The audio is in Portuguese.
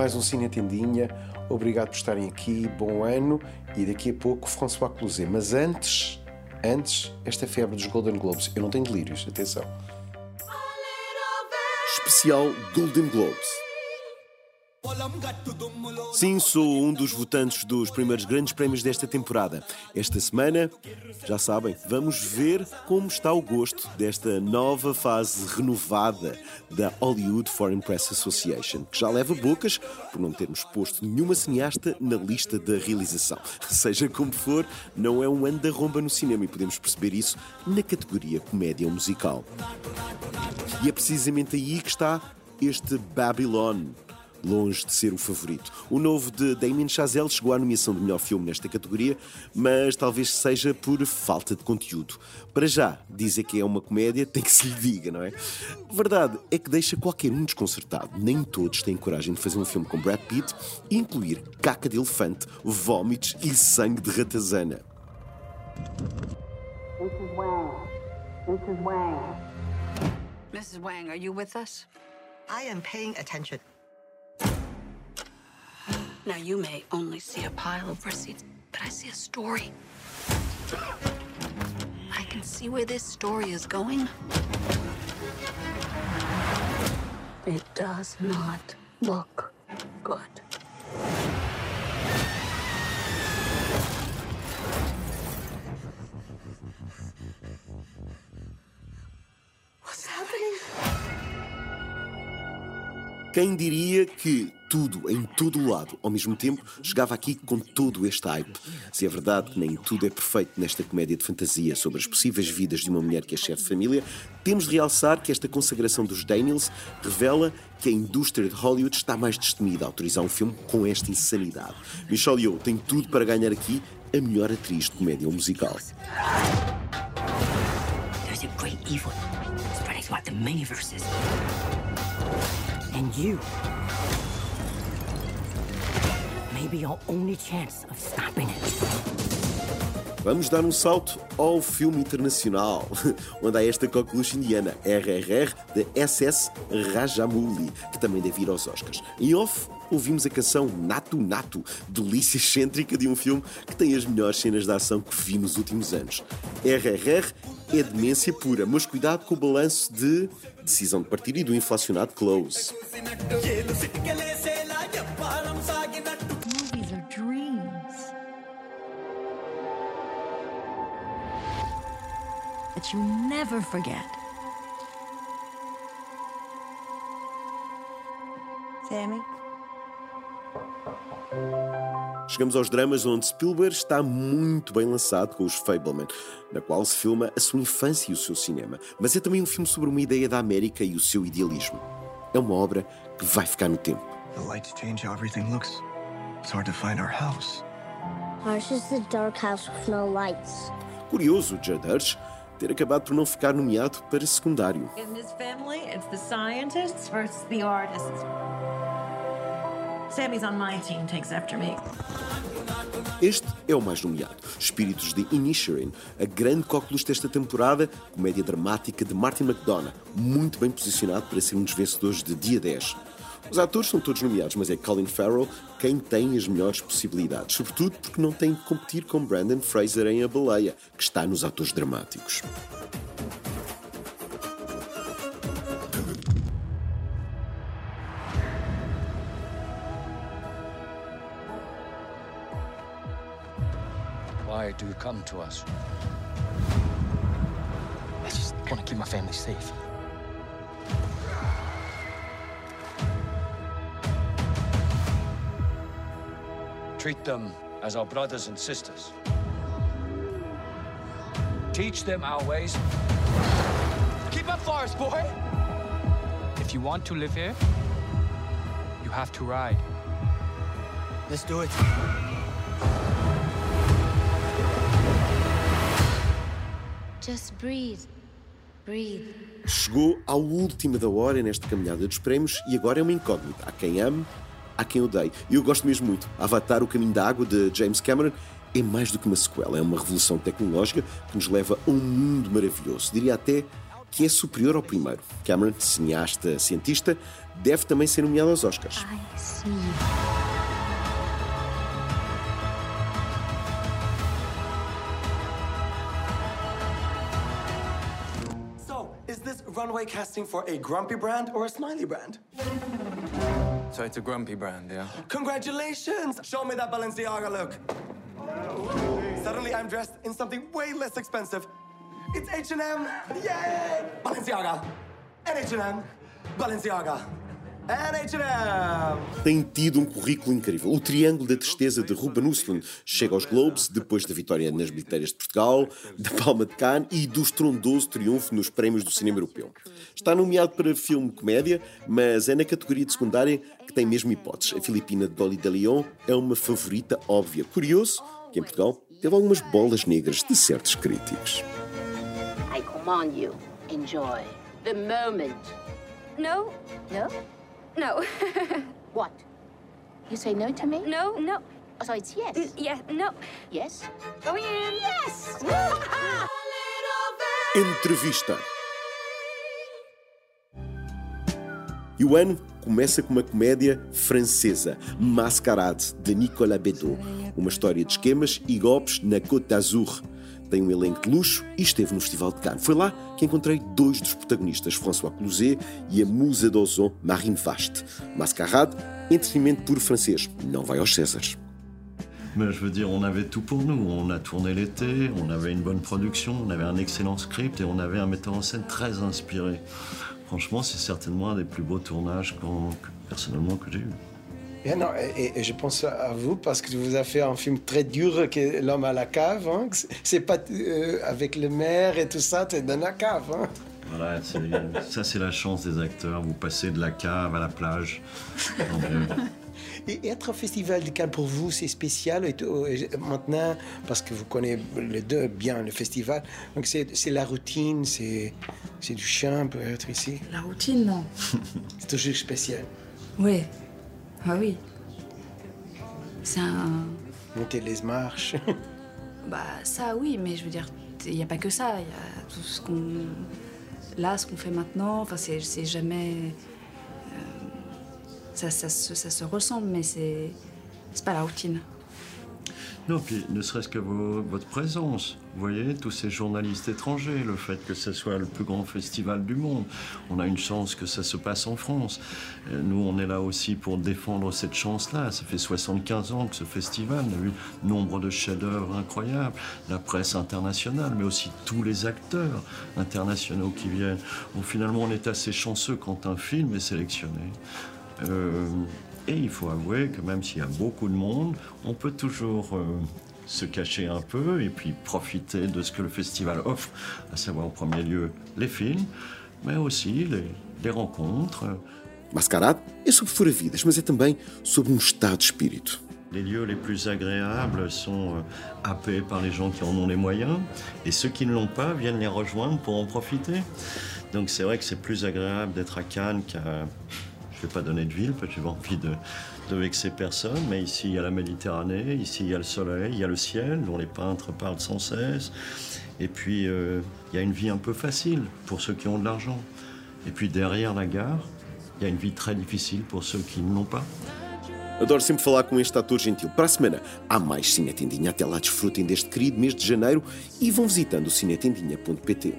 mais um Cine Tendinha. Obrigado por estarem aqui, bom ano e daqui a pouco François Clouzet. Mas antes, antes, esta febre dos Golden Globes. Eu não tenho delírios, atenção. Especial Golden Globes. Sim, sou um dos votantes dos primeiros grandes prémios desta temporada. Esta semana, já sabem, vamos ver como está o gosto desta nova fase renovada da Hollywood Foreign Press Association, que já leva bocas por não termos posto nenhuma cineasta na lista da realização. Seja como for, não é um ano da romba no cinema e podemos perceber isso na categoria comédia musical. E é precisamente aí que está este Babylon, longe de ser o favorito. O novo de Damien Chazelle chegou à nomeação de melhor filme nesta categoria, mas talvez seja por falta de conteúdo. Para já, dizer que é uma comédia tem que se lhe diga, não é? Verdade é que deixa qualquer um desconcertado. Nem todos têm coragem de fazer um filme com Brad Pitt e incluir caca de elefante, vômitos e sangue de ratazana. Mrs. Wang. Mrs. Wang. Mrs. Wang, are you with us? I am paying attention. Now, you may only see a pile of receipts, but I see a story. I can see where this story is going. It does not look good. What's happening? Quem diria que tudo, em todo o lado, ao mesmo tempo, chegava aqui com todo este hype? Se é verdade que nem tudo é perfeito nesta comédia de fantasia sobre as possíveis vidas de uma mulher que é chefe de família, temos de realçar que esta consagração dos Daniels revela que a indústria de Hollywood está mais destemida a autorizar um filme com esta insanidade. Michelle Yeoh tem tudo para ganhar aqui a melhor atriz de comédia musical. There's a great evil spreading throughout the universes. And you Vamos dar um salto ao filme internacional, onde há esta coqueluche indiana, RRR, de SS Rajamouli, que também deve ir aos Oscars. Em off, ouvimos a canção Nato Nato, delícia excêntrica de um filme que tem as melhores cenas de ação que vi nos últimos anos. RRR é demência pura, mas cuidado com o balanço de decisão de partir e do inflacionado close. That you never forget. Sammy? Chegamos aos dramas onde Spielberg está muito bem lançado com os Fableman, na qual se filma a sua infância e o seu cinema. Mas é também um filme sobre uma ideia da América e o seu idealismo. É uma obra que vai ficar no tempo. The lights change how everything looks. It's hard to find our house. Ours is the dark house with no lights. Curioso, Judd Hirsch ter acabado por não ficar nomeado para secundário. Family, team. Este é o mais nomeado. Espíritos de Inisherin, a grande coqueluche desta temporada, comédia dramática de Martin McDonough, muito bem posicionado para ser um dos vencedores de dia 10. Os atores são todos nomeados, mas é Colin Farrell quem tem as melhores possibilidades, sobretudo porque não tem que competir com Brandon Fraser em A Baleia, que está nos atores dramáticos. Why do you come to us? I just want to keep my family safe. Treat them as our brothers and sisters. Teach them our ways. Keep up, Forest Boy! If you want to live here, you have to ride. Let's do it. Just breathe. Breathe. Chegou à última da hora nesta caminhada dos prémios e agora é uma incógnita. Há quem ame, há quem odeie. E eu gosto mesmo muito. Avatar, o caminho da água, de James Cameron, é mais do que uma sequela. É uma revolução tecnológica que nos leva a um mundo maravilhoso. Diria até que é superior ao primeiro. Cameron, cineasta cientista, deve também ser nomeado aos Oscars. Runway casting for a grumpy brand or a smiley brand? So it's a grumpy brand, yeah? Congratulations! Show me that Balenciaga look. Suddenly I'm dressed in something way less expensive. It's H&M! Yay! Balenciaga! And H&M! Balenciaga! Tem tido um currículo incrível. O Triângulo da Tristeza de Ruben Östlund chega aos Globes depois da vitória nas bilheteiras de Portugal, da Palma de Cannes e do estrondoso triunfo nos prémios do cinema europeu. Está nomeado para filme comédia, mas é na categoria de secundária que tem mesmo hipóteses. A filipina Dolly de Leon é uma favorita óbvia. Curioso que em Portugal teve algumas bolas negras de certos críticos. I command you, enjoy the moment. No, no. No. what? You say no to me? No, no. Oh, so it's yes? N yeah, no. Yes? Going in. Yes! Entrevista. E o ano começa com uma comédia francesa, Mascarade, de Nicolas Bedos. Uma história de esquemas e golpes na Côte d'Azur tem um elenco de luxo e esteve no Festival de Cannes. Foi lá que encontrei dois dos protagonistas, François Cluzet e a musa d'Ozon, Marine Vaste. Mascarade, entretenimento puro francês, não vai aos Césares. Mais je veux dire, on avait tout pour nous. On a tourné l'été, on avait une bonne production, on avait un excellent script et on avait un metteur en scène très inspiré. Franchement, c'est certainement un des plus beaux tournages personnellement que j'ai eu. Et, non, et, je pense à vous parce que vous avez fait un film très dur qui est L'homme à la cave. Hein. C'est pas euh, avec le maire et tout ça, c'est dans la cave. Hein. Voilà, ça c'est la chance des acteurs. Vous passez de la cave à la plage. Et être au Festival de Cannes pour vous, c'est spécial et maintenant, parce que vous connaissez les deux bien le festival, donc c'est la routine, c'est du chien peut être ici. La routine, non. c'est toujours spécial. Oui, ah oui. C'est un. Monter les marches. bah, ça, oui, mais je veux dire, il n'y a pas que ça. Il y a tout ce qu'on. Là, ce qu'on fait maintenant, enfin, c'est jamais. Ça, se ressemble, mais c'est. Pas la routine. Non, puis ne serait-ce que votre présence. Vous voyez, tous ces journalistes étrangers, le fait que ce soit le plus grand festival du monde. On a une chance que ça se passe en France. Euh, nous, on est là aussi pour défendre cette chance-là. Ça fait 75 ans que ce festival a eu nombre de chefs-d'œuvre incroyables. La presse internationale, mais aussi tous les acteurs internationaux qui viennent. Finalement, on est assez chanceux quand un film est sélectionné. Euh, et il faut avouer que même s'il y a beaucoup de monde, on peut toujours euh, se cacher un peu et puis profiter de ce que le festival offre, à savoir en premier lieu les films, mais aussi les, les rencontres. Mascarade é sobre fora-vidas, mas é também sobre um estado de espírito. Les lieux les plus agréables sont euh, happés par les gens qui en ont les moyens, et ceux qui ne l'ont pas viennent les rejoindre pour en profiter. Donc c'est vrai que c'est plus agréable d'être à Cannes qu'à je ne vais pas donner de ville parce que j'ai envie de, de vexer personne, mais ici il y a la Méditerranée, ici il y a le soleil, il y a le ciel dont les peintres parlent sans cesse, et puis euh, il y a une vie un peu facile pour ceux qui ont de l'argent. Et puis derrière la gare, il y a une vie très difficile pour ceux qui ne l'ont pas. Adoro sempre falar com este ator gentil. Para a semana há mais Cinetendinha. Até lá desfrutem deste querido mês de janeiro e vão visitando o cinetendinha.pt.